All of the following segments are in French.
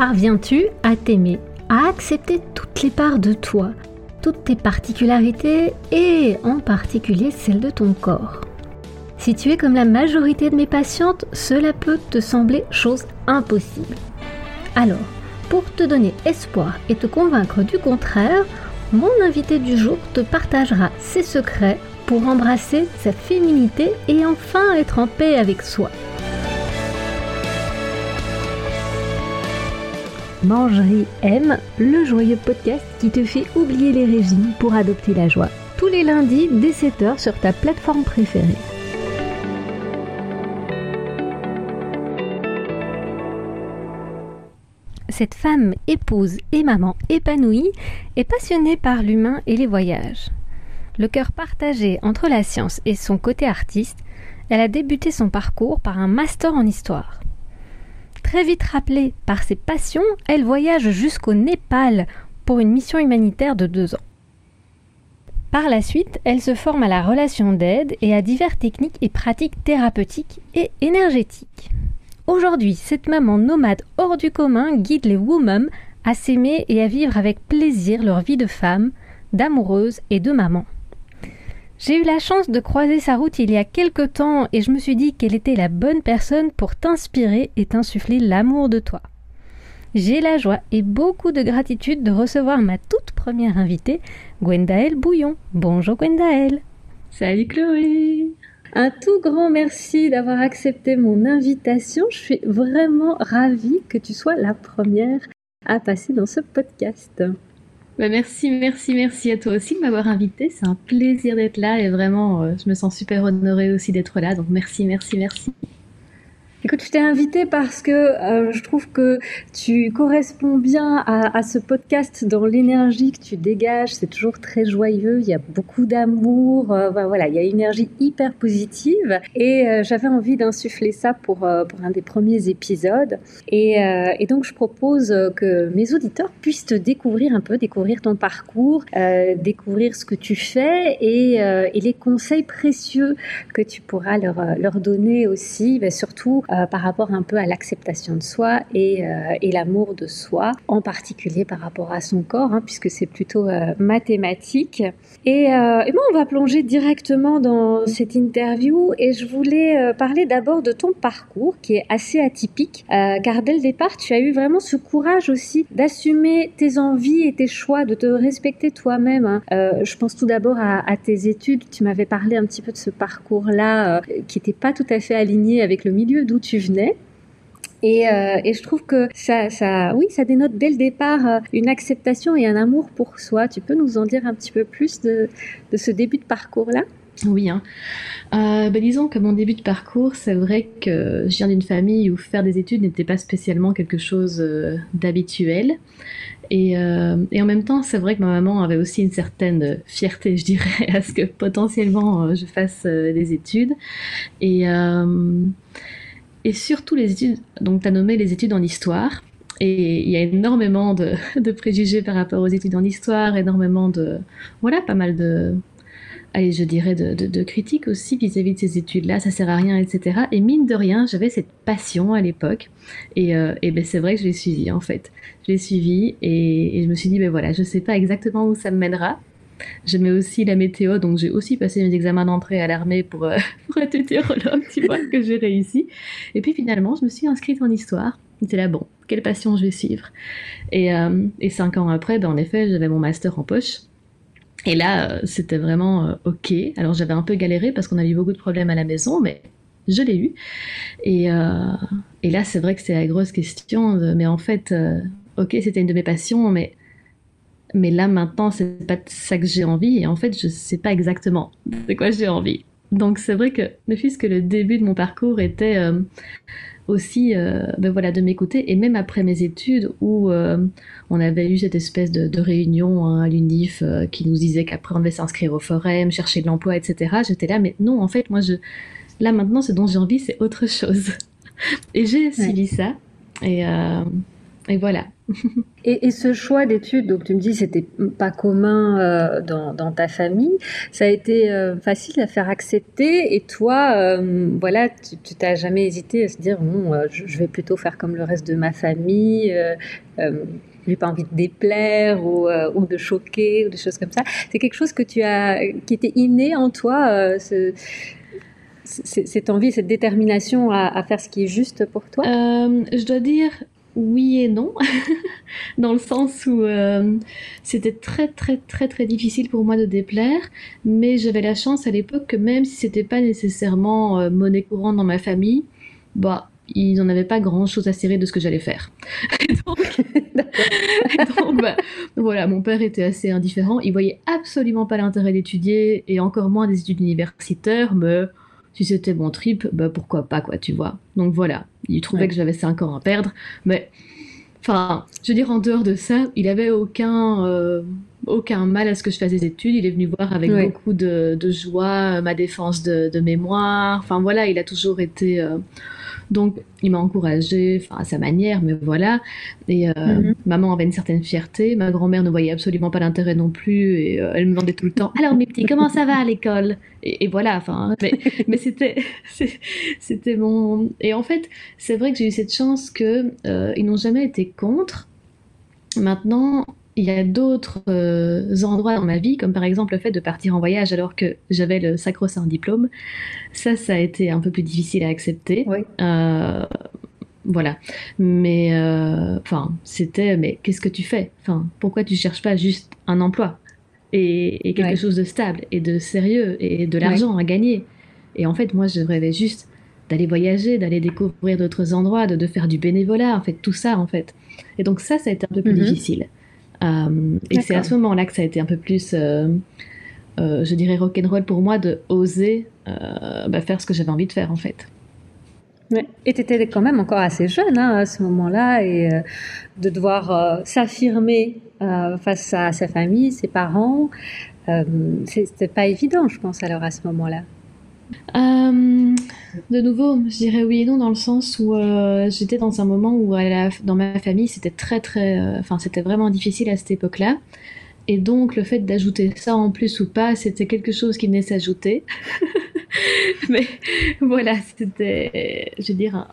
Parviens-tu à t'aimer, à accepter toutes les parts de toi, toutes tes particularités et en particulier celles de ton corps? Si tu es comme la majorité de mes patientes, cela peut te sembler chose impossible. Alors, pour te donner espoir et te convaincre du contraire, mon invité du jour te partagera ses secrets pour embrasser sa féminité et enfin être en paix avec soi. Mangerie M, le joyeux podcast qui te fait oublier les régimes pour adopter la joie. Tous les lundis dès 7h sur ta plateforme préférée. Cette femme épouse et maman épanouie est passionnée par l'humain et les voyages. Le cœur partagé entre la science et son côté artiste, elle a débuté son parcours par un master en histoire. Très vite rappelée par ses passions, elle voyage jusqu'au Népal pour une mission humanitaire de deux ans. Par la suite, elle se forme à la relation d'aide et à diverses techniques et pratiques thérapeutiques et énergétiques. Aujourd'hui, cette maman nomade hors du commun guide les women à s'aimer et à vivre avec plaisir leur vie de femme, d'amoureuse et de maman. J'ai eu la chance de croiser sa route il y a quelque temps et je me suis dit qu'elle était la bonne personne pour t'inspirer et t'insuffler l'amour de toi. J'ai la joie et beaucoup de gratitude de recevoir ma toute première invitée, Gwendaël Bouillon. Bonjour Gwendaël. Salut Chloé. Un tout grand merci d'avoir accepté mon invitation. Je suis vraiment ravie que tu sois la première à passer dans ce podcast. Bah, merci, merci, merci à toi aussi de m'avoir invité. C'est un plaisir d'être là et vraiment, euh, je me sens super honorée aussi d'être là. Donc merci, merci, merci. Écoute, je t'ai invité parce que euh, je trouve que tu corresponds bien à, ce podcast dans l'énergie que tu dégages. C'est toujours très joyeux. Il y a beaucoup d'amour. Euh, voilà, il y a une énergie hyper positive. Et euh, j'avais envie d'insuffler ça pour, pour un des premiers épisodes. Et, et, donc, je propose que mes auditeurs puissent te découvrir un peu, découvrir ton parcours, découvrir ce que tu fais et, et, les conseils précieux que tu pourras leur, leur donner aussi, mais surtout euh, par rapport un peu à l'acceptation de soi et, euh, et l'amour de soi, en particulier par rapport à son corps, hein, puisque c'est plutôt euh, mathématique. Et, et bon, on va plonger directement dans cette interview et je voulais parler d'abord de ton parcours qui est assez atypique, car dès le départ, tu as eu vraiment ce courage aussi d'assumer tes envies et tes choix, de te respecter toi-même. Hein. je pense tout d'abord à, à, tes études. Tu m'avais parlé un petit peu de ce parcours-là qui n'était pas tout à fait aligné avec le milieu d'où tu venais. Et, euh, et, je trouve que ça, ça, oui, ça dénote dès le départ euh, une acceptation et un amour pour soi. Tu peux nous en dire un petit peu plus de, de ce début de parcours-là? Oui, hein. Euh, bah, disons que mon début de parcours, c'est vrai que je viens d'une famille où faire des études n'était pas spécialement quelque chose d'habituel. Et, et, en même temps, c'est vrai que ma maman avait aussi une certaine fierté, je dirais, à ce que potentiellement je fasse des études. Et et surtout les études, donc tu as nommé les études en histoire, et il y a énormément de, préjugés par rapport aux études en histoire, énormément de, voilà, pas mal de, allez, je dirais de, critiques aussi vis-à-vis de ces études-là, ça sert à rien, etc. Et mine de rien, j'avais cette passion à l'époque, et, euh, et ben c'est vrai que je l'ai suivie en fait. Je l'ai suivie et, et, je me suis dit, ben voilà, je sais pas exactement où ça me mènera, J'aimais aussi la météo, donc j'ai aussi passé mes examens d'entrée à l'armée pour, euh, pour être météorologue, tu vois, que j'ai réussi. Et puis finalement, je me suis inscrite en histoire. C'était là, bon, quelle passion je vais suivre. Et, euh, et cinq ans après, ben, en effet, j'avais mon master en poche. Et là, euh, c'était vraiment OK. Alors j'avais un peu galéré parce qu'on avait eu beaucoup de problèmes à la maison, mais je l'ai eu. Et, et là, c'est vrai que c'est la grosse question. Mais en fait, OK, c'était une de mes passions, mais mais là maintenant c'est pas ça que j'ai envie. Et en fait je sais pas exactement de quoi j'ai envie. Donc c'est vrai que ne fût-ce que le début de mon parcours était euh, aussi euh, ben voilà de m'écouter. Et même après mes études où euh, on avait eu cette espèce de, réunion hein, à l'UNIF qui nous disait qu'après on devait s'inscrire au forum, chercher de l'emploi, etc. J'étais là mais non en fait moi je là maintenant ce dont j'ai envie c'est autre chose. Et j'ai suivi ça. Et et voilà et, ce choix d'études, donc tu me dis c'était pas commun euh, dans, ta famille, ça a été euh, facile à faire accepter et toi, euh, voilà, tu t'as jamais hésité à se dire bon, je, vais plutôt faire comme le reste de ma famille, j'ai pas envie de déplaire ou, de choquer ou des choses comme ça. C'est quelque chose que tu as, qui était inné en toi. Ce, cette envie, cette détermination à, faire ce qui est juste pour toi? Je dois dire, oui et non, dans le sens où euh, c'était très très très très difficile pour moi de déplaire, mais j'avais la chance à l'époque que même si c'était pas nécessairement euh, monnaie courante dans ma famille, bah ils n'en avaient pas grand chose à serrer de ce que j'allais faire. donc, donc bah, voilà, mon père était assez indifférent, il voyait absolument pas l'intérêt d'étudier et encore moins des études universitaires, mais si c'était mon trip, bah pourquoi pas, quoi, tu vois. Donc voilà, il trouvait que j'avais 5 ans à perdre, mais enfin, je veux dire, en dehors de ça, il avait aucun, euh, aucun mal à ce que je fasse des études. Il est venu voir avec beaucoup de, joie ma défense de, mémoire. Enfin voilà, il a toujours été. Euh, donc, il m'a encouragée, enfin, à sa manière, mais voilà. Et euh, mhm. maman avait une certaine fierté. Ma grand-mère ne voyait absolument pas l'intérêt non plus. Et euh, elle me demandait tout le temps Alors, mes petits, comment ça va à l'école? Et, voilà, enfin. Mais, mais c'était, c'était mon. Et en fait, c'est vrai que j'ai eu cette chance qu'ils euh, n'ont jamais été contre. Maintenant, il y a d'autres euh, endroits dans ma vie, comme par exemple le fait de partir en voyage alors que j'avais le sacro-saint diplôme. Ça, ça a été un peu plus difficile à accepter. Euh, voilà. Mais, euh, enfin, c'était, mais qu'est-ce que tu fais? Enfin, pourquoi tu cherches pas juste un emploi et, quelque chose de stable et de sérieux et de l'argent à gagner? Et en fait, moi, je rêvais juste d'aller voyager, d'aller découvrir d'autres endroits, de, faire du bénévolat, en fait, tout ça, en fait. Et donc ça, ça a été un peu plus mhm. difficile. Euh, et c'est à ce moment-là que ça a été un peu plus, euh, euh, je dirais, rock'n'roll pour moi de oser bah, faire ce que j'avais envie de faire en fait. Et tu étais quand même encore assez jeune hein, à ce moment-là et de devoir s'affirmer face à sa famille, ses parents, c'était pas évident, je pense, alors à ce moment-là. Euh, de nouveau, je dirais oui et non dans le sens où euh, j'étais dans un moment où dans ma famille c'était très très, euh, enfin c'était vraiment difficile à cette époque-là. Et donc le fait d'ajouter ça en plus ou pas, c'était quelque chose qui venait s'ajouter. mais voilà, c'était, je veux dire,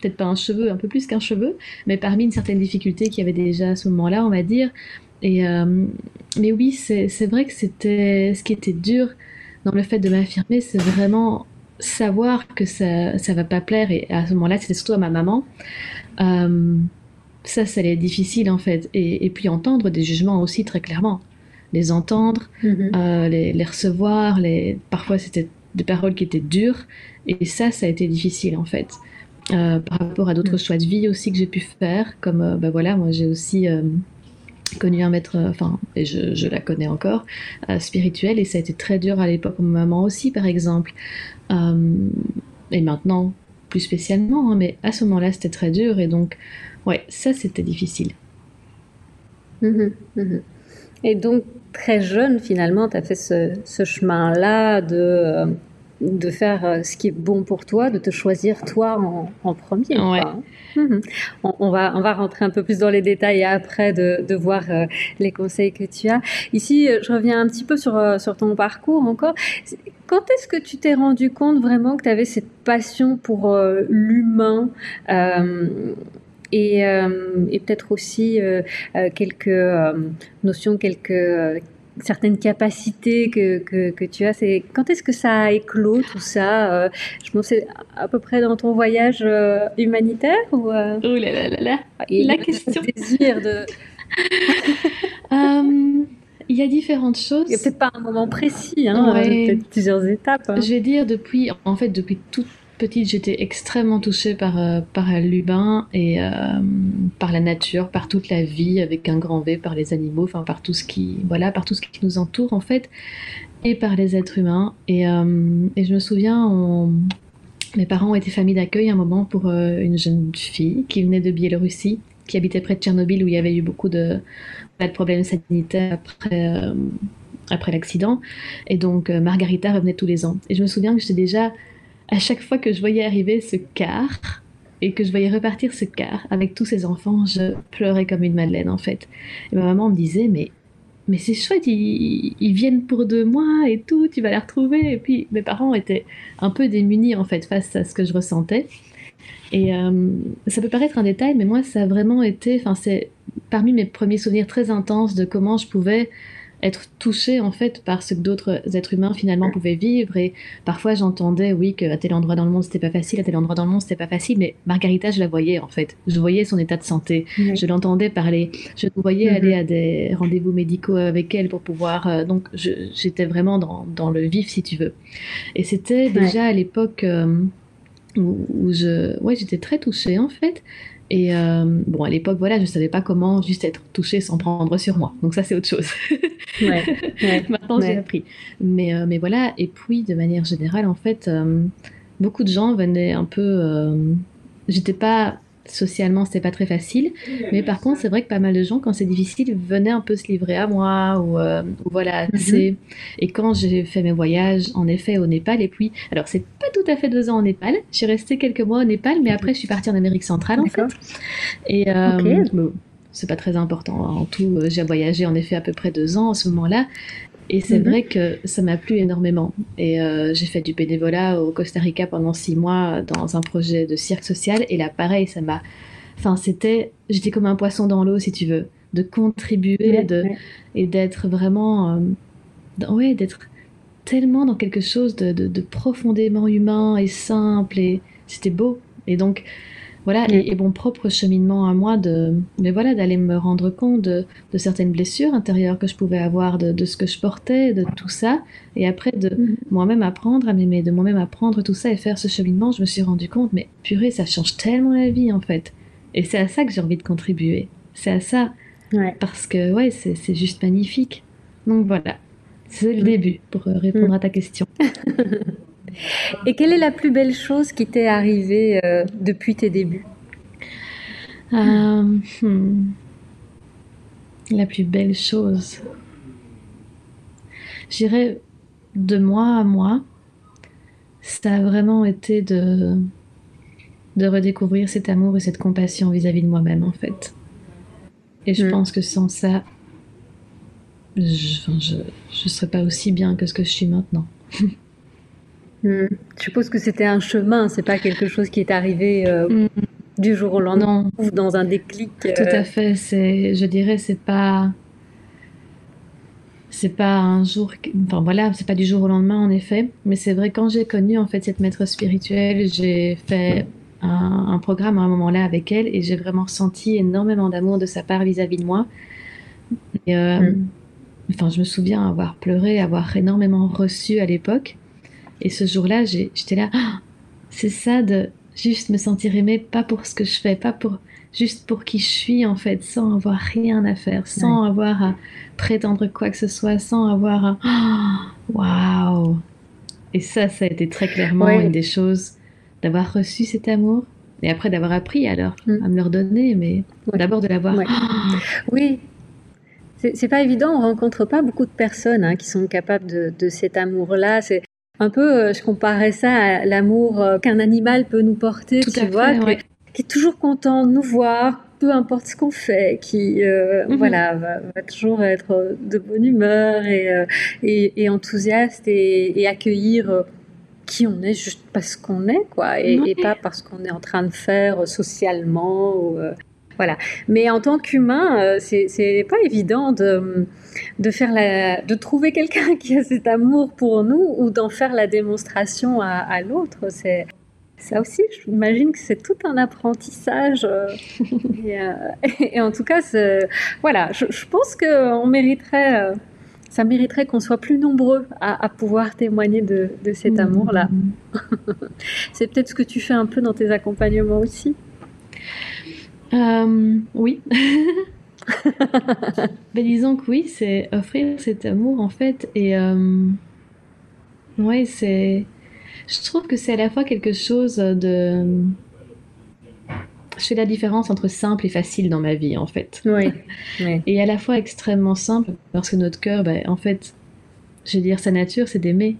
peut-être pas un cheveu, un peu plus qu'un cheveu, mais parmi une certaine difficulté qu'il y avait déjà à ce moment-là, on va dire. Et mais oui, c'est vrai que c'était ce qui était dur dans le fait de m'affirmer, c'est vraiment savoir que ça ça va pas plaire et à ce moment-là c'était surtout à ma maman. Euh, ça ça allait être difficile en fait. Et, puis entendre des jugements aussi très clairement. Les entendre mhm. euh, les, recevoir les parfois c'était des paroles qui étaient dures. Et ça ça a été difficile en fait. Euh, par rapport à d'autres mhm. choix de vie aussi que j'ai pu faire comme bah voilà moi j'ai aussi connu un maître, euh, enfin, et je, la connais encore, euh, spirituel, et ça a été très dur à l'époque, ma maman aussi, par exemple. Euh, et maintenant, plus spécialement, hein, mais à ce moment-là, c'était très dur, et donc, ouais, ça, c'était difficile. Mmh mmh et donc, très jeune, finalement, tu as fait ce, chemin-là de de faire ce qui est bon pour toi, de te choisir toi en, premier. Ouais. Mhm. On, va, on va rentrer un peu plus dans les détails après de, voir euh, les conseils que tu as. Ici, euh, je reviens un petit peu sur, euh, sur ton parcours encore. Quand est-ce que tu t'es rendu compte vraiment que tu avais cette passion pour l'humain et, et peut-être aussi quelques notions, quelques certaines capacités que, que, tu as. C'est quand est-ce que ça a éclos tout ça euh, Je pense c'est à peu près dans ton voyage euh, humanitaire ou euh? Oh là là là là La question. Désir de. Il y a différentes choses. Il n'y a peut-être pas un moment précis, hein, peut-être plusieurs étapes. Hein. Je vais dire depuis, en fait, depuis toute petite, j'étais extrêmement touchée par, euh, par l'humain et euh, par la nature, par toute la vie avec un grand V, par les animaux, enfin par tout ce qui, voilà, par tout ce qui nous entoure en fait, et par les êtres humains. Et, euh, et je me souviens, mes parents ont été famille d'accueil un moment pour une jeune fille qui venait de Biélorussie, qui habitait près de Tchernobyl où il y avait eu beaucoup de, de problèmes sanitaires après après l'accident. Et donc, Margarita revenait tous les ans. Et je me souviens que j'étais déjà à chaque fois que je voyais arriver ce car, et que je voyais repartir ce car avec tous ces enfants, je pleurais comme une madeleine en fait. Et ma maman me disait mais mais c'est chouette, ils, ils, viennent pour deux mois et tout, tu vas les retrouver. Et puis mes parents étaient un peu démunis en fait face à ce que je ressentais. Et euh, ça peut paraître un détail, mais moi ça a vraiment été, enfin c'est parmi mes premiers souvenirs très intenses de comment je pouvais être touchée en fait par ce que d'autres êtres humains finalement pouvaient vivre. Et parfois j'entendais oui qu'à tel endroit dans le monde c'était pas facile, à tel endroit dans le monde c'était pas facile, mais Margarita je la voyais en fait, je voyais son état de santé, je l'entendais parler, je voyais mm-hmm. aller à des rendez-vous médicaux avec elle pour pouvoir, euh, donc j'étais vraiment dans, dans, le vif si tu veux. Et c'était déjà à l'époque euh, où, où, je, ouais j'étais très touchée en fait et euh, bon, à l'époque, voilà, je savais pas comment juste être touchée sans prendre sur moi. Donc ça, c'est autre chose. Maintenant, j'ai appris. Mais, euh, mais voilà. Et puis, de manière générale, en fait, euh, beaucoup de gens venaient un peu. J'étais pas socialement c'était pas très facile. Mais par contre c'est vrai que pas mal de gens quand c'est difficile venaient un peu se livrer à moi ou, euh, voilà c'est et quand j'ai fait mes voyages en effet au Népal et puis alors c'est pas tout à fait deux ans au Népal. J'ai resté quelques mois au Népal mais après je suis partie en Amérique centrale en fait. Et euh, c'est pas très important. En tout euh, j'ai voyagé en effet à peu près deux ans à ce moment-là et c'est mhm. vrai que ça m'a plu énormément. Et euh, j'ai fait du bénévolat au Costa Rica pendant six mois dans un projet de cirque social. Et là, pareil, ça m'a. Enfin, c'était. J'étais comme un poisson dans l'eau, si tu veux. De contribuer de... et d'être vraiment. Euh... Ouais, d'être tellement dans quelque chose de, de, de profondément humain et simple. Et c'était beau. Et donc, voilà, et, mon propre cheminement à moi de, mais voilà, d'aller me rendre compte de, certaines blessures intérieures que je pouvais avoir, de, ce que je portais, de tout ça, et après de mhm. moi-même apprendre à m'aimer, de moi-même apprendre tout ça et faire ce cheminement, je me suis rendu compte, mais purée, ça change tellement la vie en fait. Et c'est à ça que j'ai envie de contribuer. C'est à ça. Parce que, ouais, c'est juste magnifique. Donc voilà, c'est le début pour répondre à ta question. Et quelle est la plus belle chose qui t'est arrivée euh, depuis tes débuts? Euh, hmm. La plus belle chose. J'irais de moi à moi. Ça a vraiment été de, de redécouvrir cet amour et cette compassion vis-à-vis de moi-même, en fait. Et je hmm. pense que sans ça, je ne serais pas aussi bien que ce que je suis maintenant. Hmm. Je suppose que c'était un chemin, c'est pas quelque chose qui est arrivé euh, hmm. du jour au lendemain ou dans un déclic. Tout à euh. fait. C'est, je dirais, c'est pas, c'est pas un jour, enfin voilà, c'est pas du jour au lendemain en effet. Mais c'est vrai quand j'ai connu en fait cette maître spirituelle, j'ai fait un, programme à un moment-là avec elle et j'ai vraiment senti énormément d'amour de sa part vis-à-vis de moi. Et, euh, hmm. Enfin, je me souviens avoir pleuré, avoir énormément reçu à l'époque. Et ce jour-là, j'étais là, ah, c'est ça de juste me sentir aimée, pas pour ce que je fais, pas pour juste pour qui je suis en fait, sans avoir rien à faire, sans avoir à prétendre quoi que ce soit, sans avoir à ah, waouh. Et ça, ça a été très clairement une des choses d'avoir reçu cet amour et après d'avoir appris alors mm. à me le redonner, mais d'abord de l'avoir. Ah. Oui. C'est pas évident, on rencontre pas beaucoup de personnes hein, qui sont capables de, de cet amour-là. C'est un peu, euh, je comparais ça à l'amour euh, qu'un animal peut nous porter, tu vois, qui, est toujours content de nous voir, peu importe ce qu'on fait, qui euh, mhm. voilà va, toujours être de bonne humeur et, et, enthousiaste et, accueillir qui on est juste parce qu'on est quoi et, pas parce qu'on est en train de faire socialement ou, voilà. Mais en tant qu'humain, euh, c'est pas évident de, de, faire la, de trouver quelqu'un qui a cet amour pour nous ou d'en faire la démonstration à, à l'autre. C'est ça aussi, j'imagine que c'est tout un apprentissage. Euh, euh, et, en tout cas, voilà, je, je pense qu'on mériterait, ça mériterait qu'on soit plus nombreux à, à pouvoir témoigner de, de cet mmh. amour-là. c'est peut-être ce que tu fais un peu dans tes accompagnements aussi. Euh, oui. ben, disons que oui, c'est offrir cet amour en fait. Et euh, ouais, c'est. Je trouve que c'est à la fois quelque chose de. Je fais la différence entre simple et facile dans ma vie en fait. Oui. Et à la fois extrêmement simple parce que notre cœur, ben, en fait, je veux dire, sa nature, c'est d'aimer.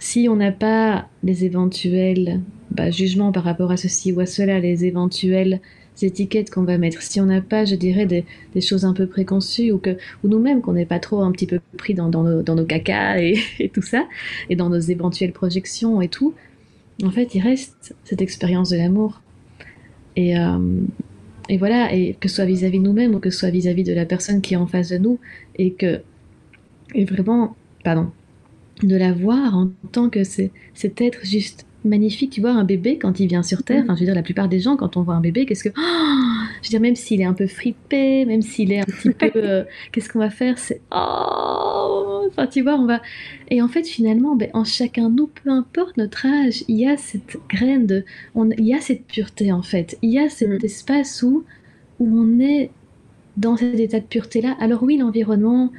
Si on n'a pas les éventuelles pas jugement par rapport à ceci ou à cela, les éventuelles étiquettes qu'on va mettre. Si on n'a pas, je dirais, des, choses un peu préconçues ou que ou nous-mêmes qu'on n'est pas trop un petit peu pris dans, nos, dans cacas et, tout ça, et dans nos éventuelles projections et tout, en fait, il reste cette expérience de l'amour. Et, euh, et voilà, et que ce soit vis-à-vis de nous-mêmes ou que ce soit vis-à-vis de la personne qui est en face de nous, et que, et vraiment, pardon, de la voir en tant que cet être juste magnifique. Tu vois, un bébé, quand il vient sur Terre, enfin, je veux dire, la plupart des gens, quand on voit un bébé, qu'est-ce que. Oh je veux dire, même s'il est un peu fripé, même s'il est un petit peu. Euh, qu'est-ce qu'on va faire C'est. Oh Enfin, tu vois, on va. Et en fait, finalement, ben, en chacun de nous, peu importe notre âge, il y a cette graine de. On... Il y a cette pureté, en fait. Il y a cet mm. espace où, où on est dans cet état de pureté-là. Alors, oui, l'environnement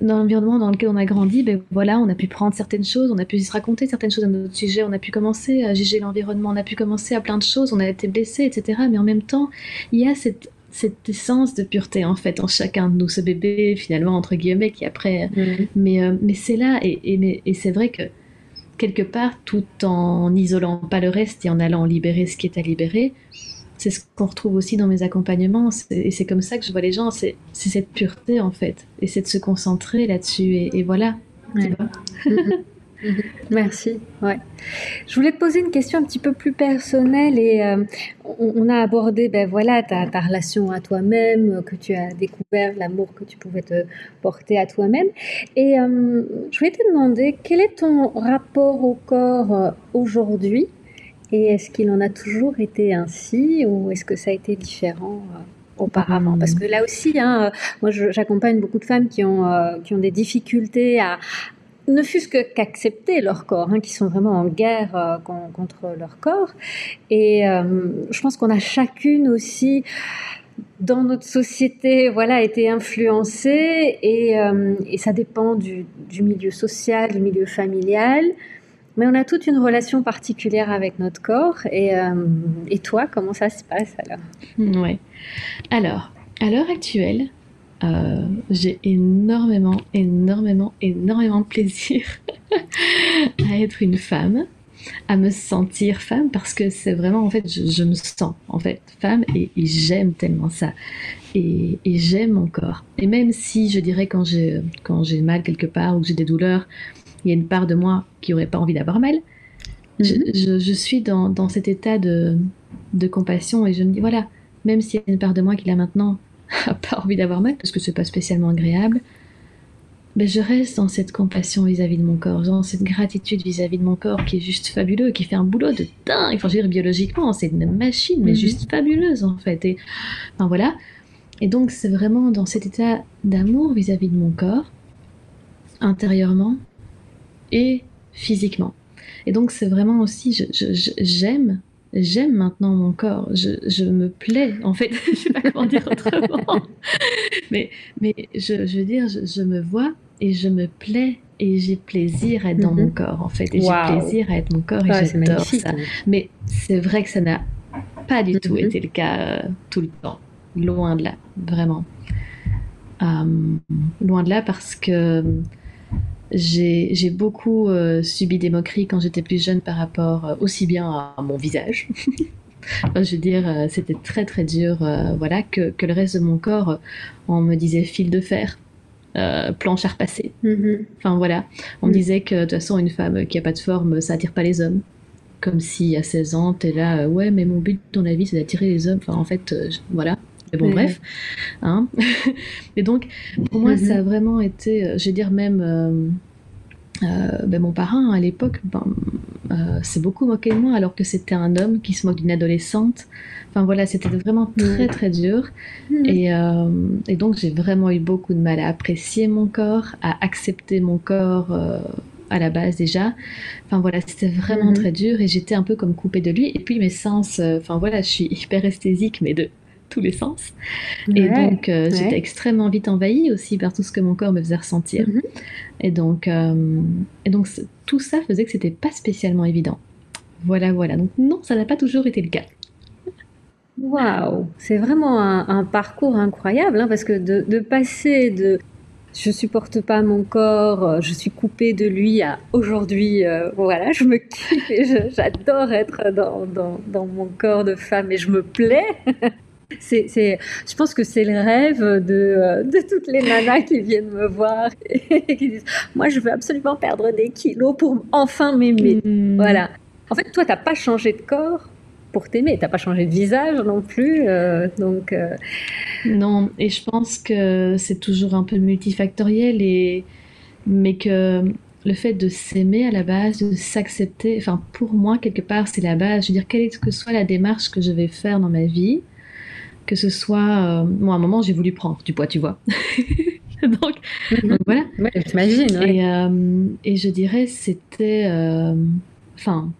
dans l'environnement dans lequel on a grandi, ben voilà, on a pu prendre certaines choses, on a pu se raconter certaines choses à notre sujet, on a pu commencer à juger l'environnement, on a pu commencer à plein de choses, on a été blessé, etc. Mais en même temps, il y a cette, cette essence de pureté en fait en chacun de nous, ce bébé finalement entre guillemets qui après, mm. mais, euh, mais c'est là et, et, et c'est vrai que quelque part, tout en n'isolant pas le reste et en allant libérer ce qui est à libérer, c'est ce qu'on retrouve aussi dans mes accompagnements. Et c'est comme ça que je vois les gens. C'est cette pureté, en fait. Et c'est de se concentrer là-dessus. Et, voilà. Merci. Ouais. Je voulais te poser une question un petit peu plus personnelle et euh, on, a abordé ben voilà ta, ta relation à toi-même, que tu as découvert l'amour que tu pouvais te porter à toi-même et euh, je voulais te demander quel est ton rapport au corps euh, aujourd'hui? Et est-ce qu'il en a toujours été ainsi ou est-ce que ça a été différent euh, auparavant? Parce que là aussi, hein, euh, moi j'accompagne beaucoup de femmes qui ont, euh, qui ont des difficultés à, ne fût-ce qu'accepter leur corps, hein, qui sont vraiment en guerre contre leur corps. Et je pense qu'on a chacune aussi dans notre société, voilà, été influencée et, ça dépend du, milieu social, du milieu familial. Mais on a toute une relation particulière avec notre corps. Et, euh, toi, comment ça se passe alors? Ouais. Alors, à l'heure actuelle, euh, j'ai énormément, énormément, énormément de plaisir à être une femme, à me sentir femme, parce que c'est vraiment, en fait, je, me sens, en fait, femme, et, j'aime tellement ça. Et, et j'aime mon corps. Et même si, je dirais, quand j'ai mal quelque part ou que j'ai des douleurs, il y a une part de moi qui n'aurait pas envie d'avoir mal. je, mhm. suis dans, cet état de, compassion et je me dis voilà, même s'il y a une part de moi qui là maintenant n'a pas envie d'avoir mal parce que c'est pas spécialement agréable, ben, je reste dans cette compassion vis-à-vis de mon corps, dans cette gratitude vis-à-vis de mon corps qui est juste fabuleux, qui fait un boulot de dingue. Enfin, je veux dire, biologiquement, c'est une machine, mais mhm. juste fabuleuse en fait. Et enfin voilà. Et donc, c'est vraiment dans cet état d'amour vis-à-vis de mon corps, intérieurement, et physiquement. Et donc c'est vraiment aussi, j'aime, j'aime maintenant mon corps, je, me plais, en fait, je sais pas comment dire autrement, mais, mais je, veux dire, je, me vois et je me plais et j'ai plaisir à être dans mon mhm. corps, en fait, et j'ai plaisir à être mon corps et j'adore ça. Mais c'est vrai que ça n'a pas du tout mhm. été le cas euh, tout le temps, loin de là, vraiment. Euh, loin de là parce que j'ai beaucoup euh, subi des moqueries quand j'étais plus jeune par rapport euh, aussi bien à mon visage. je veux dire, euh, c'était très très dur, voilà, que, que, le reste de mon corps, on me disait fil de fer, planche à repasser. Mm-hmm. Enfin voilà, on me mm. disait que de toute façon, une femme qui a pas de forme, ça attire pas les hommes. Comme si à 16 ans, t'es là, ouais, mais mon but dans la vie, c'est d'attirer les hommes. Enfin, en fait, voilà. Mais bon, bref. Hein. et donc, pour moi, ça a mhm. vraiment été, euh, je vais dire même, euh, euh, ben, mon parrain à l'époque ben, s'est beaucoup moqué de moi alors que c'était un homme qui se moque d'une adolescente. Enfin voilà, c'était vraiment très très dur. Mhm. Et, et, donc j'ai vraiment eu beaucoup de mal à apprécier mon corps, à accepter mon corps à la base déjà. Enfin voilà, c'était vraiment mhm. très dur et j'étais un peu comme coupée de lui. Et puis mes sens, enfin voilà, je suis hyper esthésique, mais de tous les sens. et donc, euh, j'étais extrêmement vite envahie aussi par tout ce que mon corps me faisait ressentir. Mhm. Et donc, euh, et donc tout ça faisait que c'était pas spécialement évident. Voilà, voilà. Donc, non, ça n'a pas toujours été le cas. Waouh, c'est vraiment un, parcours incroyable hein, parce que de, passer de je supporte pas mon corps, je suis coupée de lui à aujourd'hui, voilà, je me kiffe et j'adore être dans, dans, dans, mon corps de femme et je me plais. c'est, je pense que c'est le rêve de, de, toutes les nanas qui viennent me voir et qui disent Moi, je veux absolument perdre des kilos pour enfin m'aimer. Hmm. Voilà. En fait, toi, tu n'as pas changé de corps pour t'aimer. T'as pas changé de visage non plus, euh, donc. Euh. Non, et je pense que c'est toujours un peu multifactoriel et mais que le fait de s'aimer à la base, de s'accepter, enfin pour moi quelque part c'est la base. Je veux dire quelle que soit la démarche que je vais faire dans ma vie, que ce soit, moi euh, à un moment j'ai voulu prendre du poids, tu vois. donc, mhm. voilà. Ouais, J'imagine. Et, et, je dirais c'était, enfin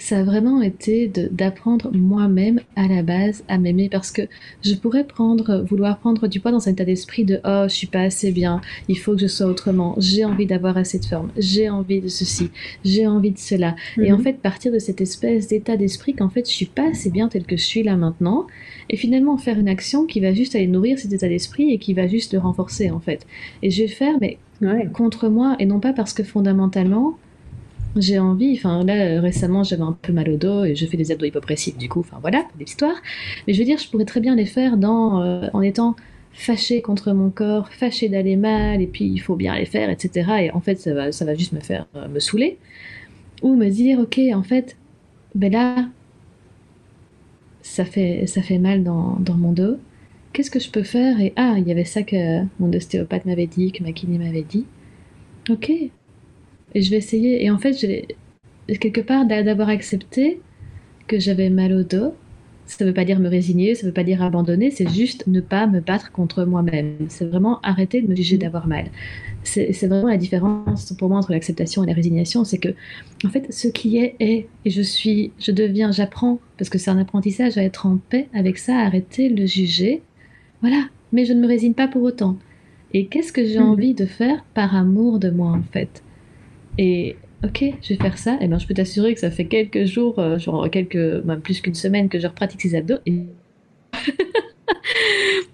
ça a vraiment été d'apprendre moi-même à la base à m'aimer parce que je pourrais prendre, vouloir prendre du poids dans un état d'esprit de oh, je suis pas assez bien, il faut que je sois autrement, j'ai envie d'avoir assez de forme, j'ai envie de ceci, j'ai envie de cela. Et en mhm. fait, partir de cette espèce d'état d'esprit qu'en fait, je suis pas assez bien tel que je suis là maintenant, et finalement faire une action qui va juste aller nourrir cet état d'esprit et qui va juste le renforcer en fait. Et je vais faire, mais contre moi et non pas parce que fondamentalement, j'ai envie, enfin là euh, récemment j'avais un peu mal au dos et je fais des abdos hypopressifs du coup, enfin voilà, des histoires. Mais je veux dire, je pourrais très bien les faire euh, en étant fâché contre mon corps, fâché d'aller mal et puis il faut bien les faire, etc. Et en fait ça va, ça va juste me faire euh, me saouler. Ou me dire, ok, en fait, ben là, ça fait, ça fait mal dans, dans mon dos. Qu'est-ce que je peux faire? Et ah, il y avait ça que mon ostéopathe m'avait dit, que ma kiné m'avait dit. Ok, et je vais essayer. Et en fait, quelque part, d'avoir accepté que j'avais mal au dos, ça ne veut pas dire me résigner, ça ne veut pas dire abandonner, c'est juste ne pas me battre contre moi-même. C'est vraiment arrêter de me juger mm. d'avoir mal. C'est vraiment la différence pour moi entre l'acceptation et la résignation, c'est que en fait ce qui est est et je suis, je deviens, j'apprends parce que c'est un apprentissage à être en paix avec ça, à arrêter de le juger. Voilà, mais je ne me résigne pas pour autant. Et qu'est-ce que j'ai mm. envie de faire par amour de moi en fait? Et ok, je vais faire ça. Et ben, je peux t'assurer que ça fait quelques jours, euh, genre quelques, même plus qu'une semaine que je pratique ces abdos. Et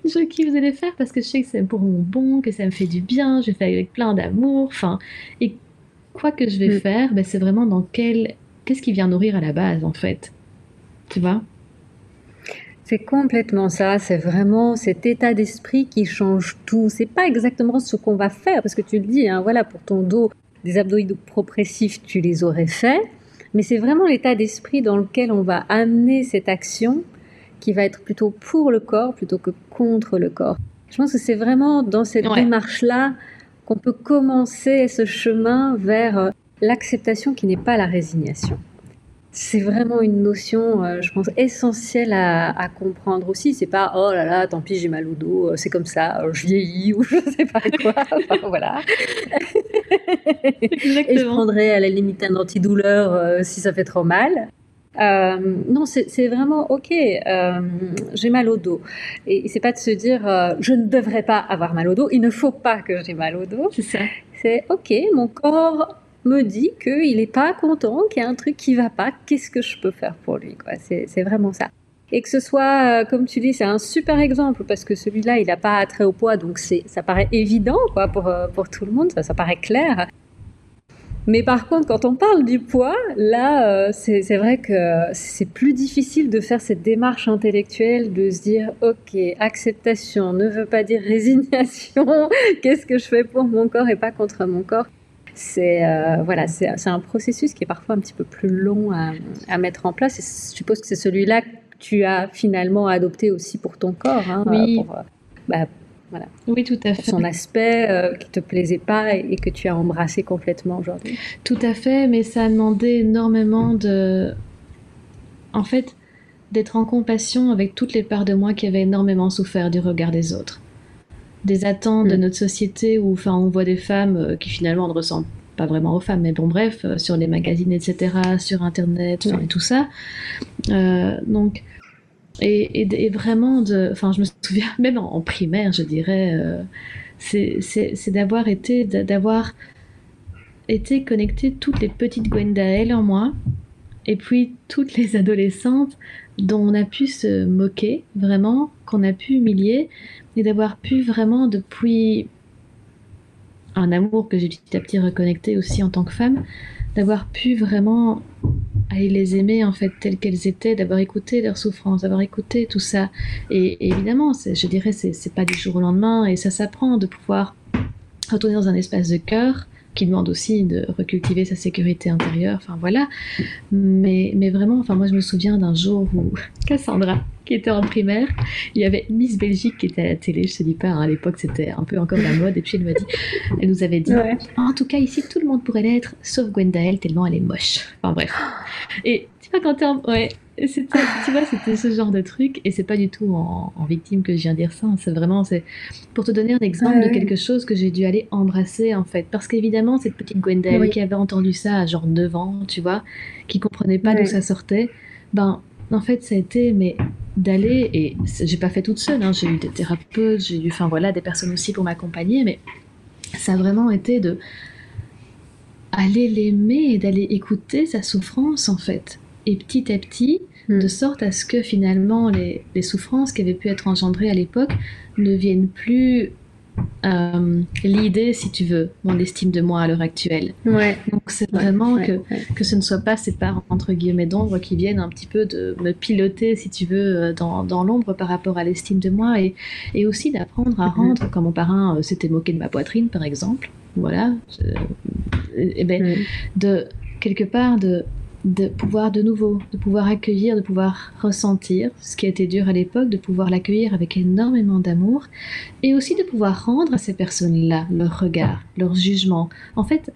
je kiffe de les faire parce que je sais que c'est pour mon bon, que ça me fait du bien. Je fais avec plein d'amour. Enfin, et quoi que je vais mm. faire, ben, c'est vraiment dans quel, qu'est-ce qui vient nourrir à la base en fait. Tu vois? C'est complètement ça, c'est vraiment cet état d'esprit qui change tout. C'est pas exactement ce qu'on va faire, parce que tu le dis, hein, voilà, pour ton dos, des abdominaux progressifs, tu les aurais faits, mais c'est vraiment l'état d'esprit dans lequel on va amener cette action qui va être plutôt pour le corps plutôt que contre le corps. Je pense que c'est vraiment dans cette démarche-là qu'on peut commencer ce chemin vers euh, l'acceptation qui n'est pas la résignation c'est vraiment une notion, euh, je pense, essentielle à, comprendre aussi. C'est pas oh là là, tant pis, j'ai mal au dos, euh, c'est comme ça, euh, je vieillis ou je sais pas quoi. voilà. Et je prendrai à la limite un antidouleur si ça fait trop mal. non, c'est vraiment ok. j'ai mal au dos, et c'est pas de se dire je ne devrais pas avoir mal au dos. Il ne faut pas que j'ai mal au dos. C'est ça. C'est ok. Mon corps me dit qu'il n'est pas content, qu'il y a un truc qui va pas, qu'est-ce que je peux faire pour lui C'est vraiment ça. Et que ce soit, euh, comme tu dis, c'est un super exemple parce que celui-là, il n'a pas attrait au poids, donc ça paraît évident quoi, pour, euh, pour tout le monde, ça, ça paraît clair. Mais par contre, quand on parle du poids, là, euh, c'est vrai que c'est plus difficile de faire cette démarche intellectuelle, de se dire, ok, acceptation ne veut pas dire résignation, qu'est-ce que je fais pour mon corps et pas contre mon corps c'est euh, voilà, c'est un processus qui est parfois un petit peu plus long à, mettre en place. Et je suppose que c'est celui-là que tu as finalement adopté aussi pour ton corps. Hein, oui. Pour, euh, bah, voilà. Oui, tout à fait. Son aspect euh, qui te plaisait pas et, que tu as embrassé complètement aujourd'hui. Tout à fait, mais ça a demandé énormément de, en fait, d'être en compassion avec toutes les parts de moi qui avaient énormément souffert du regard des autres des attentes de mm. notre société où enfin on voit des femmes euh, qui finalement ne ressemblent pas vraiment aux femmes, mais bon bref, euh, sur les magazines, etc., sur Internet, et tout ça. Euh, donc, et, vraiment, de, enfin je me souviens, même en, primaire, je dirais, c'est d'avoir été, d'avoir été connecté toutes les petites Gwendael en moi, et puis toutes les adolescentes dont on a pu se moquer, vraiment, qu'on a pu humilier, et d'avoir pu vraiment depuis un amour que j'ai petit à petit reconnecté aussi en tant que femme, d'avoir pu vraiment aller les aimer en fait telles qu'elles étaient, d'avoir écouté leurs souffrances, d'avoir écouté tout ça. Et, évidemment, je dirais, c'est pas du jour au lendemain et ça s'apprend de pouvoir retourner dans un espace de cœur qui demande aussi de recultiver sa sécurité intérieure. Enfin voilà. Mais, mais vraiment, enfin moi je me souviens d'un jour où Cassandra, qui était en primaire, il y avait Miss Belgique qui était à la télé. Je te dis pas, hein, à l'époque c'était un peu encore la mode. Et puis elle m'a dit, elle nous avait dit, en tout cas ici tout le monde pourrait l'être, sauf Gwendael tellement elle est moche. Enfin bref. Et tu vois quand t'es en... ouais, c'était, tu vois, c'était ce genre de truc, et c'est pas du tout en, victime que je viens dire ça. Hein. C'est vraiment, c'est pour te donner un exemple de quelque chose que j'ai dû aller embrasser en fait, parce qu'évidemment cette petite Gwendal qui avait entendu ça à genre 9 ans, tu vois, qui comprenait pas d'où ça sortait, ben en fait ça a été mais d'aller et j'ai pas fait toute seule, hein. j'ai eu des thérapeutes, j'ai eu, enfin voilà, des personnes aussi pour m'accompagner, mais ça a vraiment été de aller l'aimer et d'aller écouter sa souffrance en fait et petit à petit, hmm. de sorte à ce que finalement les, souffrances qui avaient pu être engendrées à l'époque ne viennent plus euh, l'idée, si tu veux, mon estime de moi à l'heure actuelle. Ouais. Donc c'est vraiment que, que ce ne soit pas ces parts entre guillemets d'ombre qui viennent un petit peu de me piloter, si tu veux, euh, dans, dans l'ombre par rapport à l'estime de moi et, et aussi d'apprendre à mm-hmm. rendre, quand mon parrain euh, s'était moqué de ma poitrine par exemple, voilà, et ben, de quelque part de de pouvoir de nouveau, de pouvoir accueillir, de pouvoir ressentir ce qui a été dur à l'époque, de pouvoir l'accueillir avec énormément d'amour, et aussi de pouvoir rendre à ces personnes-là leur regard, leur jugement. En fait,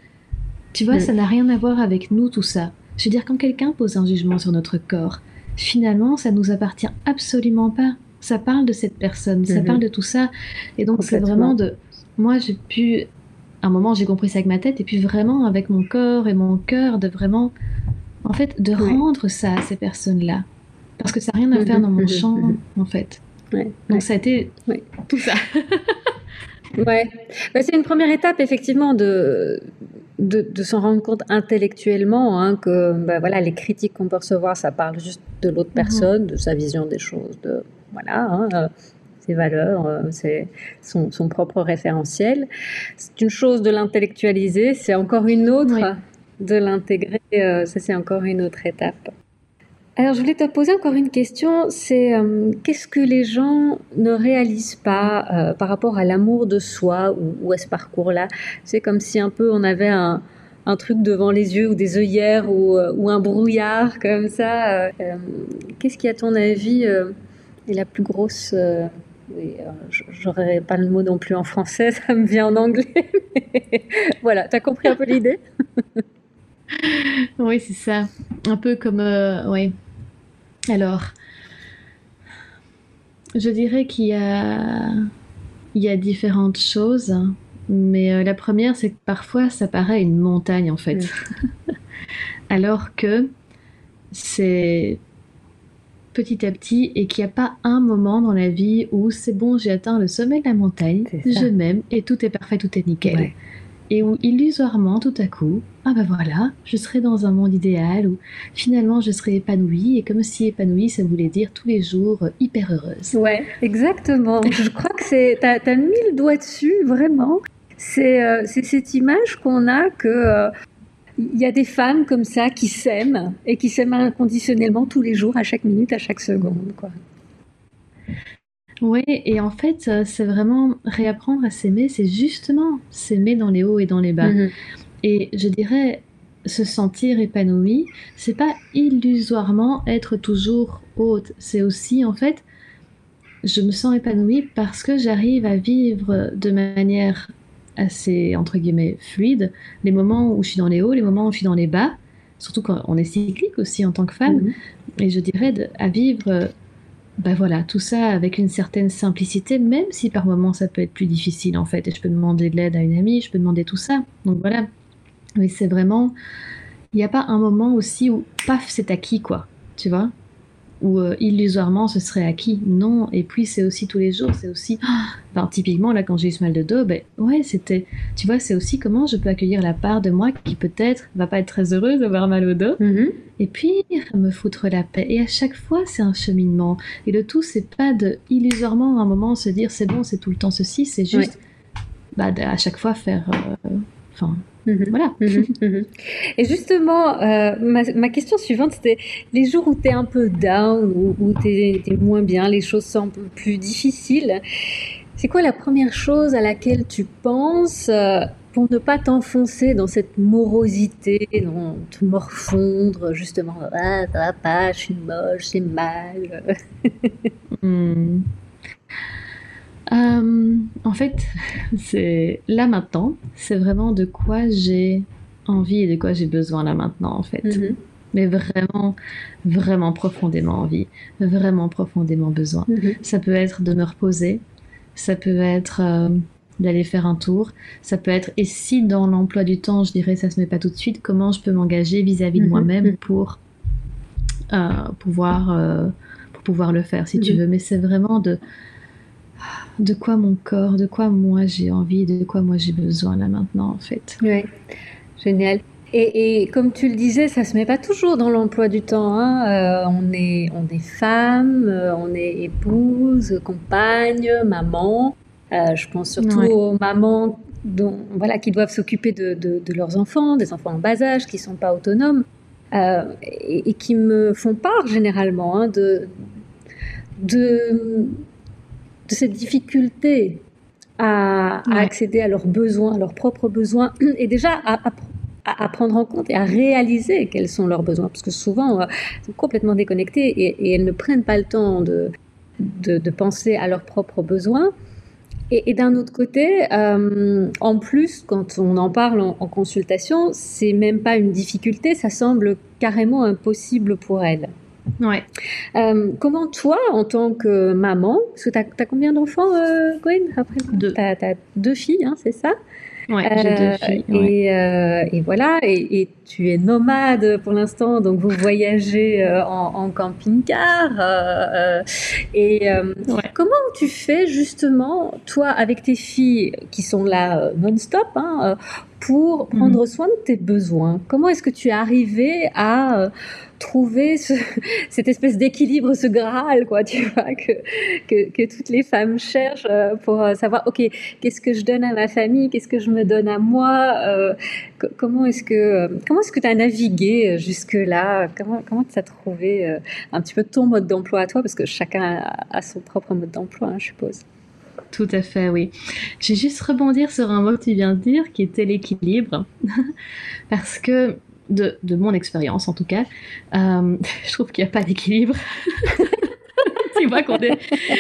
tu vois, ça n'a rien à voir avec nous tout ça. Je veux dire, quand quelqu'un pose un jugement sur notre corps, finalement, ça nous appartient absolument pas. Ça parle de cette personne, ça mhm. parle de tout ça, et donc c'est vraiment de. Moi, j'ai pu à un moment j'ai compris ça avec ma tête et puis vraiment avec mon corps et mon cœur de vraiment en fait, de rendre ça à ces personnes-là. Parce que ça n'a rien à faire dans mon champ, en fait. Donc ça a été tout ça. ouais. Bah, c'est une première étape, effectivement, de, de, s'en rendre compte intellectuellement hein, que bah, voilà, les critiques qu'on peut recevoir, ça parle juste de l'autre mhm. personne, de sa vision des choses, de voilà, hein, euh, ses valeurs, euh, son, propre référentiel. C'est une chose de l'intellectualiser, c'est encore une autre de l'intégrer, euh, ça c'est encore une autre étape. Alors je voulais te poser encore une question, c'est euh, qu'est-ce que les gens ne réalisent pas euh, par rapport à l'amour de soi ou, à ce parcours-là? C'est comme si un peu on avait un, truc devant les yeux ou des œillères ou, un brouillard comme ça. qu'est-ce qui à ton avis est la plus grosse j'aurais pas le mot non plus en français, ça me vient en anglais. voilà, tu as compris un peu l'idée? Oui, c'est ça. Un peu comme. Euh, oui. Alors, je dirais qu'il y a, il y a différentes choses. Mais euh, la première, c'est que parfois, ça paraît une montagne, en fait. Alors que c'est petit à petit et qu'il n'y a pas un moment dans la vie où c'est bon, j'ai atteint le sommet de la montagne, je m'aime et tout est parfait, tout est nickel et où illusoirement, tout à coup, ah ben voilà, je serai dans un monde idéal où finalement je serai épanouie et comme si épanouie, ça voulait dire tous les jours euh, hyper heureuse. Ouais, exactement. je crois que c'est, t'as, as mis le doigt dessus, vraiment. C'est, euh, c'est cette image qu'on a que euh, il y a des femmes comme ça qui s'aiment et qui s'aiment inconditionnellement tous les jours, à chaque minute, à chaque seconde, quoi. Oui, et en fait, euh, c'est vraiment réapprendre à s'aimer, c'est justement s'aimer dans les hauts et dans les bas. Mhm. Et je dirais, se sentir épanoui, c'est pas illusoirement être toujours haute, c'est aussi en fait, je me sens épanouie parce que j'arrive à vivre de manière assez, entre guillemets, fluide, les moments où je suis dans les hauts, les moments où je suis dans les bas, surtout quand on est cyclique aussi en tant que femme, mhm. et je dirais à vivre ben voilà, tout ça avec une certaine simplicité, même si par moments ça peut être plus difficile en fait, et je peux demander de l'aide à une amie, je peux demander tout ça. Donc voilà. Mais c'est vraiment, il n'y a pas un moment aussi où paf, c'est acquis quoi, tu vois? Ou euh, illusoirement ce serait acquis. Non, et puis c'est aussi tous les jours, c'est aussi, enfin, typiquement là quand j'ai eu ce mal de dos, ben ouais, c'était, tu vois, c'est aussi comment je peux accueillir la part de moi qui peut-être va pas être très heureuse d'avoir mal au dos, mm-hmm. et puis me foutre la paix. Et à chaque fois c'est un cheminement. Et le tout c'est pas de illusoirement à un moment se dire c'est bon, c'est tout le temps ceci, c'est juste bah, à chaque fois faire. Enfin, Mhm. Voilà. Mhm. Mhm. Et justement, euh, ma, question suivante, c'était les jours où tu es un peu down, où, où tu es, moins bien, les choses sont un peu plus difficiles. C'est quoi la première chose à laquelle tu penses euh, pour ne pas t'enfoncer dans cette morosité, dans te morfondre, justement, ah, ça va pas, je suis moche, j'ai mal? Euh, en fait, c'est là maintenant, c'est vraiment de quoi j'ai envie et de quoi j'ai besoin là maintenant, en fait. Mhm. Mais vraiment, vraiment profondément envie, vraiment profondément besoin. Mhm. Ça peut être de me reposer, ça peut être euh, d'aller faire un tour, ça peut être, et si dans l'emploi du temps, je dirais, ça se met pas tout de suite, comment je peux m'engager vis-à-vis de mhm. moi-même pour euh, pouvoir, pour pouvoir le faire, si tu veux. Mais c'est vraiment de de quoi mon corps, de quoi moi j'ai envie, de quoi moi j'ai besoin là maintenant en fait. Oui, génial. Et, comme tu le disais, ça se met pas toujours dans l'emploi du temps. Hein. Euh, on est on est femme, euh, on est épouse, compagne, maman. Euh, je pense surtout aux mamans dont, voilà, qui doivent s'occuper de, de, leurs enfants, des enfants en bas âge, qui sont pas autonomes, et, qui me font part généralement hein, de, de de cette difficulté à, accéder à leurs besoins, à leurs propres besoins, et déjà à, prendre en compte et à réaliser quels sont leurs besoins, parce que souvent, elles euh, sont complètement déconnectées et, elles ne prennent pas le temps de, de, penser à leurs propres besoins. Et, d'un autre côté, euh, en plus, quand on en parle en, en consultation, c'est même pas une difficulté, ça semble carrément impossible pour elles. Ouais. Euh, comment toi, en tant que maman, parce que tu as, combien d'enfants, euh, Après, deux. Tu as, deux filles, hein, c'est ça? Ouais, j'ai deux euh, filles. Et, euh, et, voilà, et, tu es nomade pour l'instant, donc vous voyagez en, en camping-car. et comment tu fais justement, toi, avec tes filles qui sont là non-stop, hein, pour prendre mhm. soin de tes besoins Comment est-ce que tu es arrivé à trouver cette espèce d'équilibre, ce graal, quoi, tu vois, que, que, toutes les femmes cherchent euh, pour euh, savoir, ok, qu'est-ce que je donne à ma famille, qu'est-ce que je me donne à moi, euh, comment est-ce que comment est-ce que tu as navigué jusque là, comment comment tu as trouvé un petit peu ton mode d'emploi à toi, parce que chacun a, son propre mode d'emploi, hein, je suppose. Tout à fait, oui. J'ai juste rebondir sur un mot que tu viens de dire, qui était l'équilibre. Parce que de, de mon expérience en tout cas, euh, je trouve qu'il n'y a pas d'équilibre. tu vois qu'on est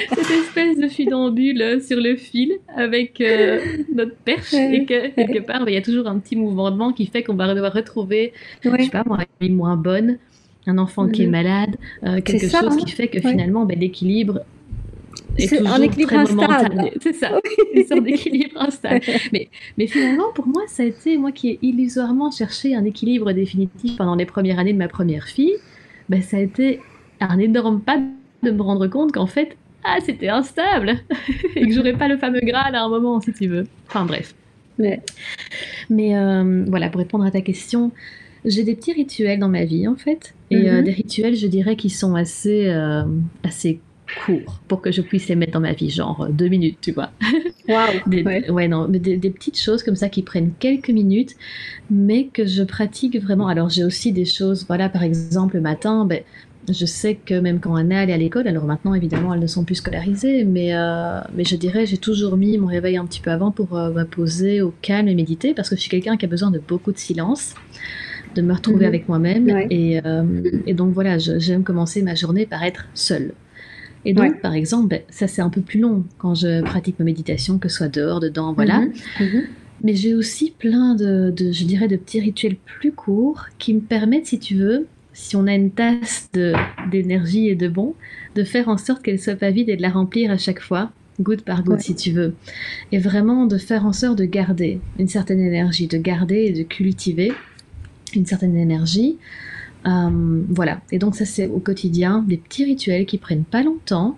cette espèce de funambule sur le fil avec euh, notre perche et que quelque part il y a toujours un petit mouvement qui fait qu'on va devoir retrouver, je sais pas moi, une moins bonne, un enfant qui est malade, euh, quelque chose hein. qui fait que finalement ben, l'équilibre c'est un équilibre instable. C'est ça, c'est un équilibre instable. Mais, mais finalement, pour moi, ça a été moi qui ai illusoirement cherché un équilibre définitif pendant les premières années de ma première fille. Ben, ça a été un énorme pas de me rendre compte qu'en fait, ah, c'était instable et que j'aurais pas le fameux Graal à un moment, si tu veux. Enfin bref. Mais, mais euh, voilà, pour répondre à ta question, j'ai des petits rituels dans ma vie en fait, et euh, mhm. des rituels, je dirais, qui sont assez, euh, assez court pour que je puisse les mettre dans ma vie, genre deux minutes, tu vois. des, ouais. non, des, petites choses comme ça qui prennent quelques minutes, mais que je pratique vraiment. Alors j'ai aussi des choses, voilà, par exemple le matin, ben, je sais que même quand Anna est à l'école, alors maintenant évidemment elles ne sont plus scolarisées, mais, euh, mais je dirais j'ai toujours mis mon réveil un petit peu avant pour euh, me poser au calme et méditer parce que je suis quelqu'un qui a besoin de beaucoup de silence de me retrouver mhm. avec moi-même et, euh, et, donc voilà j'aime commencer ma journée par être seule et donc, par exemple, ben, ça c'est un peu plus long quand je pratique ma méditation, que ce soit dehors, dedans, voilà. Mhm, mhm. Mais j'ai aussi plein de, je dirais, de petits rituels plus courts qui me permettent, si tu veux, si on a une tasse d'énergie et de bon, de faire en sorte qu'elle soit pas vide et de la remplir à chaque fois, goutte par goutte, si tu veux. Et vraiment de faire en sorte de garder une certaine énergie, de garder et de cultiver une certaine énergie euh, voilà, et donc ça c'est au quotidien, des petits rituels qui prennent pas longtemps.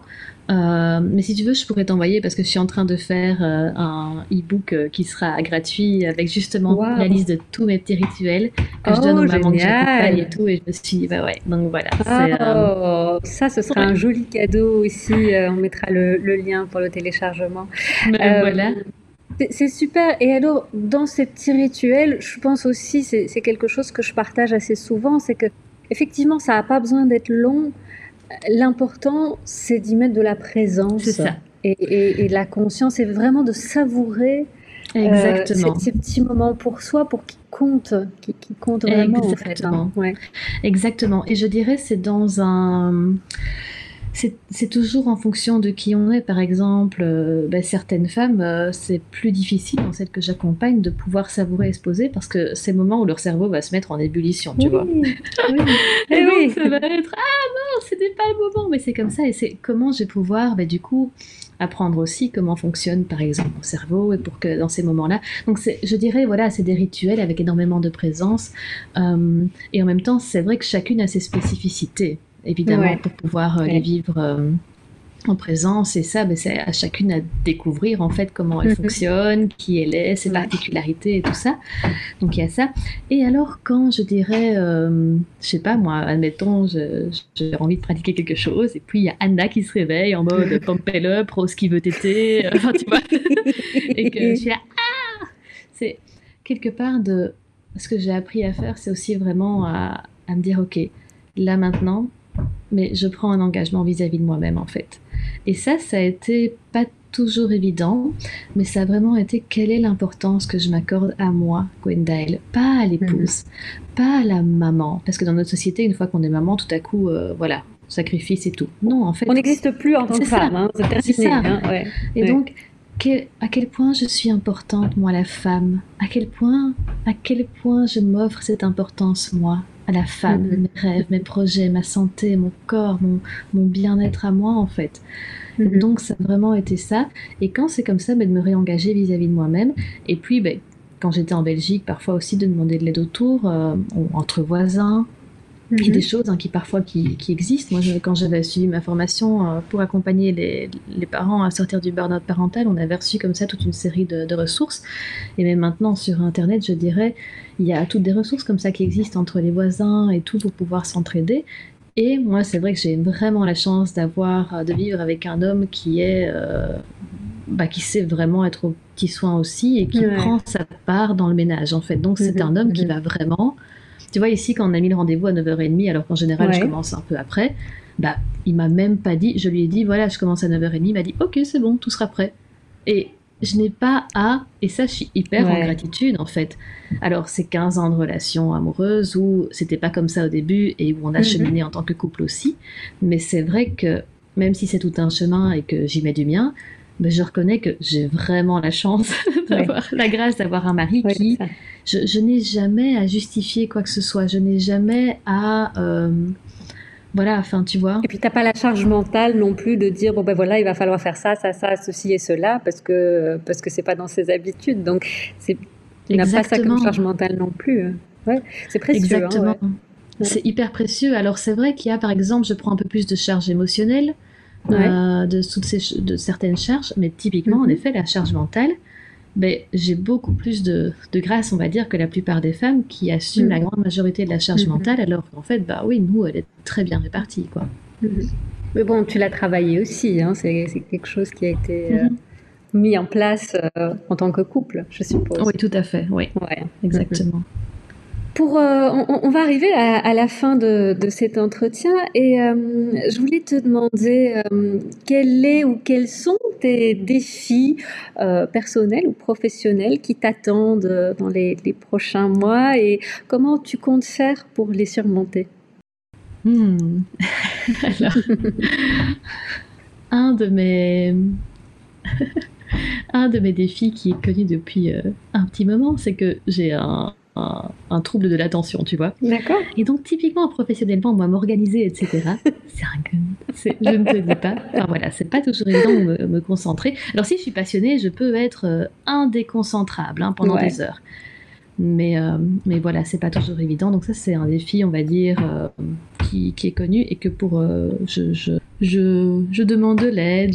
Euh, mais si tu veux, je pourrais t'envoyer parce que je suis en train de faire euh, un e-book qui sera gratuit avec justement la liste de tous mes petits rituels que je donne aux oh, mamans que et tout. Et je me suis dit, bah ouais, donc voilà. Oh, ça, ce sera un joli cadeau aussi. on mettra le, lien pour le téléchargement. Ben voilà. C'est super. Et alors, dans ces petits rituels, je pense aussi, c'est quelque chose que je partage assez souvent, c'est que effectivement, ça n'a pas besoin d'être long. L'important, c'est d'y mettre de la présence. Ça. Et, la conscience, et vraiment de savourer euh, Exactement. ces, petits moments pour soi, pour qu'ils comptent, qui, comptent vraiment. Exactement. En fait, hein. Exactement. Et je dirais, c'est dans un c'est toujours en fonction de qui on est. Par exemple, euh, ben, certaines femmes, euh, c'est plus difficile, dans celles que j'accompagne, de pouvoir savourer et se poser parce que c'est le moment où leur cerveau va se mettre en ébullition, tu vois. Oui. et oui. ça va être Ah non, c'était pas le moment, mais c'est comme ça. Et c'est comment je vais pouvoir, ben, du coup, apprendre aussi comment fonctionne, par exemple, mon cerveau et pour que dans ces moments-là. Donc, je dirais, voilà, c'est des rituels avec énormément de présence. Euh, et en même temps, c'est vrai que chacune a ses spécificités évidemment, pour pouvoir euh, les vivre euh, en présence. Et ça, ben, c'est à chacune à découvrir en fait comment elle mhm. fonctionne, qui elle est, ses particularités et tout ça. Donc il y a ça. Et alors quand je dirais, euh, je sais pas moi, admettons, j'ai envie de pratiquer quelque chose, et puis il y a Anna qui se réveille en mode pump up, rose qui veut téter, enfin tu vois, et que je suis là, ah C'est quelque part de ce que j'ai appris à faire, c'est aussi vraiment à, à me dire, ok, là maintenant, mais je prends un engagement vis-à-vis de moi-même en fait. Et ça, ça a été pas toujours évident, mais ça a vraiment été quelle est l'importance que je m'accorde à moi, Gwendale, pas à l'épouse, mhm. pas à la maman, parce que dans notre société, une fois qu'on est maman, tout à coup, euh, voilà, sacrifice et tout. Non, en fait, on n'existe plus en tant que femme, hein, c'est ça. Hein, et donc, à quel point je suis importante, moi, la femme, à quel point, à quel point je m'offre cette importance, moi, à la femme, mhm. mes rêves, mes projets, ma santé, mon corps, mon, mon bien-être à moi en fait. Mhm. Donc ça a vraiment été ça. Et quand c'est comme ça, ben, de me réengager vis-à-vis de moi-même. Et puis ben, quand j'étais en Belgique, parfois aussi de demander de l'aide autour, euh, entre voisins, a des choses hein, qui parfois qui, existent. Moi, quand j'avais suivi ma formation euh, pour accompagner les, parents à sortir du burn-out parental, on avait reçu comme ça toute une série de, ressources. Et même maintenant sur Internet, je dirais, il y a toutes des ressources comme ça qui existent entre les voisins et tout pour pouvoir s'entraider. Et moi, c'est vrai que j'ai vraiment la chance d'avoir, euh, de vivre avec un homme qui est, euh, bah, qui sait vraiment être au petit soin aussi et qui prend sa part dans le ménage en fait. Donc c'est mhm. un homme qui mhm. va vraiment tu vois, ici, quand on a mis le rendez-vous à 9h30, alors qu'en général, je commence un peu après, bah, il m'a même pas dit, je lui ai dit, voilà, je commence à 9h30, il m'a dit, ok, c'est bon, tout sera prêt. Et je n'ai pas à, et ça, je suis hyper en gratitude, en fait. Alors, c'est 15 ans de relation amoureuse où c'était pas comme ça au début et où on a mhm. cheminé en tant que couple aussi. Mais c'est vrai que, même si c'est tout un chemin et que j'y mets du mien, mais je reconnais que j'ai vraiment la chance d'avoir la grâce d'avoir un mari qui je, n'ai jamais à justifier quoi que ce soit. Je n'ai jamais à euh, voilà enfin tu vois. Et puis t'as pas la charge mentale non plus de dire bon ben voilà il va falloir faire ça ça ça ceci et cela parce que parce que c'est pas dans ses habitudes. Donc c'est tu n'as pas ça comme charge mentale non plus. Ouais c'est précieux hein, exactement. C'est hyper précieux. Alors c'est vrai qu'il y a par exemple je prends un peu plus de charge émotionnelle euh, de, toutes ces, de certaines charges, mais typiquement, en mhm. effet, la charge mentale, ben, j'ai beaucoup plus de, de, grâce, on va dire, que la plupart des femmes qui assument la mhm. grande majorité de la charge mhm. mentale, alors qu'en fait, bah oui, nous, elle est très bien répartie, quoi. Mais bon, tu l'as travaillé aussi, hein, c'est quelque chose qui a été euh, mis en place euh, en tant que couple, je suppose. Oui, tout à fait, oui, ouais. exactement. Euh, on, va arriver à, la fin de, cet entretien et euh, je voulais te demander euh, quel est ou quels sont tes défis personnels ou professionnels qui t'attendent dans les, prochains mois et comment tu comptes faire pour les surmonter? Hmm. un de mes un de mes défis qui est connu depuis un petit moment, c'est que j'ai un un, trouble de l'attention, tu vois. D'accord. Et donc, typiquement, professionnellement, moi, m'organiser, etc., c'est un Je ne te dis pas. Enfin, voilà, c'est pas toujours évident de me, concentrer. Alors, si je suis passionnée, je peux être euh, indéconcentrable hein, pendant des heures. Mais, euh, mais voilà, c'est pas toujours évident. Donc ça, c'est un défi, on va dire, euh, qui, qui, est connu et que pour... Euh, je, je, je, je, demande de l'aide,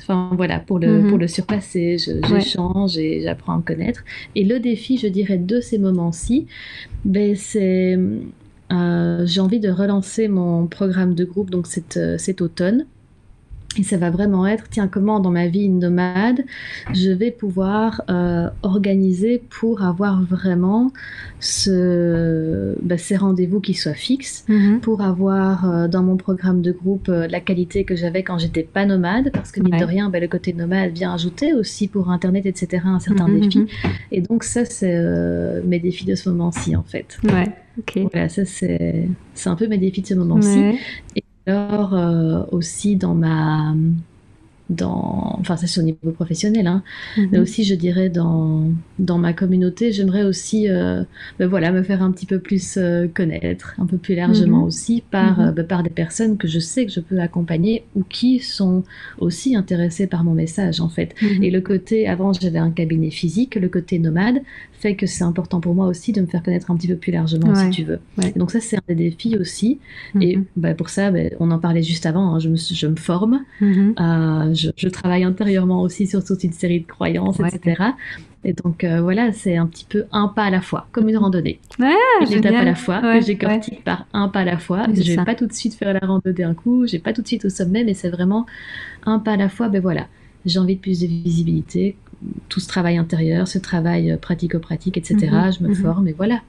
enfin voilà, pour le, mhm. pour le surpasser, j'échange et j'apprends à connaître. Et le défi, je dirais, de ces moments-ci, ben, c'est... j'ai envie de relancer mon programme de groupe donc cet, cet automne Et ça va vraiment être, tiens, comment dans ma vie nomade, je vais pouvoir euh, organiser pour avoir vraiment ce, bah, ces rendez-vous qui soient fixes, Mhm. pour avoir euh, dans mon programme de groupe euh, la qualité que j'avais quand j'étais pas nomade, parce que mine Ouais. de rien, bah, le côté nomade vient ajouter aussi pour Internet, etc., un certain Mhm, défi. mhm. Et donc ça, c'est mes défis de ce moment-ci, en fait. Ouais, ok. Voilà, ça, c'est c'est un peu mes défis de ce moment-ci. Ouais. Alors euh, aussi dans ma dans enfin ça c'est au niveau professionnel hein, mais Mhm. aussi je dirais dans dans ma communauté j'aimerais aussi euh, ben voilà me faire un petit peu plus euh, connaître un peu plus largement Mhm. aussi par Mhm. ben, par des personnes que je sais que je peux accompagner ou qui sont aussi intéressées par mon message en fait et le côté, avant j'avais un cabinet physique, le côté nomade fait que c'est important pour moi aussi de me faire connaître un petit peu plus largement Ouais, si tu veux. ouais. Donc ça c'est un des défis aussi. Et Mhm. bah, pour ça, bah, on en parlait juste avant, hein, je, me, je me forme, Mhm. euh, je, je travaille intérieurement aussi sur toute une série de croyances, Ouais. etc. Et donc euh, voilà, c'est un petit peu un pas à la fois, comme une randonnée. Ah, une étape à la fois, Ouais, que j'écortique par un pas à la fois. Je vais ça. pas tout de suite faire la randonnée d'un coup, j'ai pas tout de suite au sommet, mais c'est vraiment un pas à la fois. Ben voilà, j'ai envie de plus de visibilité, tout ce travail intérieur, ce travail euh, pratico-pratique, etc. Mhm, je me mhm. forme et voilà.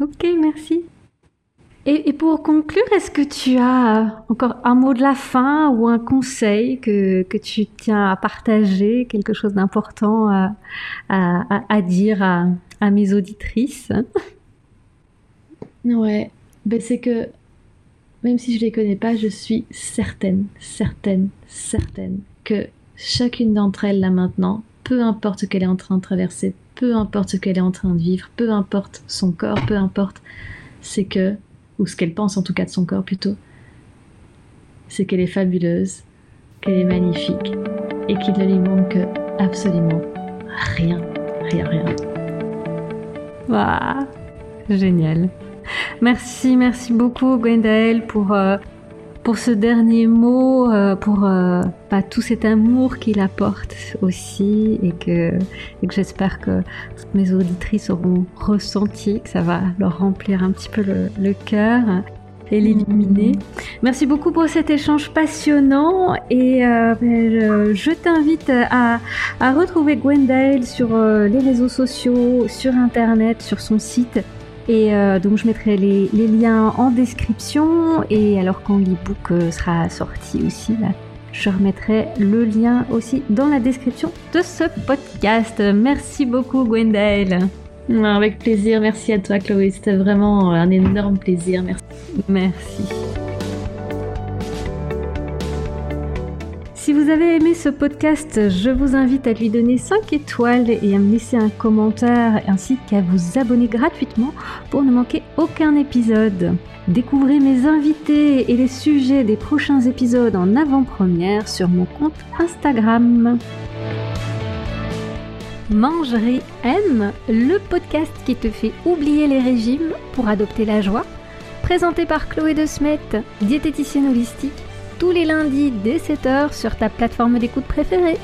Ok, merci. Et, et pour conclure, est-ce que tu as euh, encore un mot de la fin ou un conseil que, que tu tiens à partager, quelque chose d'important à, à, à- à dire à, à mes auditrices? Ouais, ben c'est que même si je les connais pas, je suis certaine, certaine, certaine que chacune d'entre elles là maintenant, peu importe ce qu'elle est en train de traverser, peu importe ce qu'elle est en train de vivre, peu importe son corps, peu importe, c'est que, ou ce qu'elle pense en tout cas de son corps plutôt, c'est qu'elle est fabuleuse, qu'elle est magnifique et qu'il ne lui manque absolument rien, rien, rien. Waouh, génial. Merci, merci beaucoup Gwendael pour, euh, pour ce dernier mot, euh, pour euh, bah, tout cet amour qu'il apporte aussi et que, et que j'espère que mes auditrices auront ressenti, que ça va leur remplir un petit peu le, cœur et l'illuminer. Merci beaucoup pour cet échange passionnant et euh, je, t'invite à, à retrouver Gwendael sur les réseaux sociaux, sur internet, sur son site. Et euh, donc je mettrai les, les liens en description et alors quand l'ebook euh, sera sorti aussi, là, je remettrai le lien aussi dans la description de ce podcast. Merci beaucoup Gwendael. Avec plaisir, merci à toi Chloé, c'était vraiment un énorme plaisir, merci. Merci. Si vous avez aimé ce podcast, je vous invite à lui donner 5 étoiles et à me laisser un commentaire ainsi qu'à vous abonner gratuitement pour ne manquer aucun épisode. Découvrez mes invités et les sujets des prochains épisodes en avant-première sur mon compte Instagram. Mangerie M, le podcast qui te fait oublier les régimes pour adopter la joie présenté par Chloé de Smet, diététicienne holistique, tous les lundis dès 7h sur ta plateforme d'écoute préférée.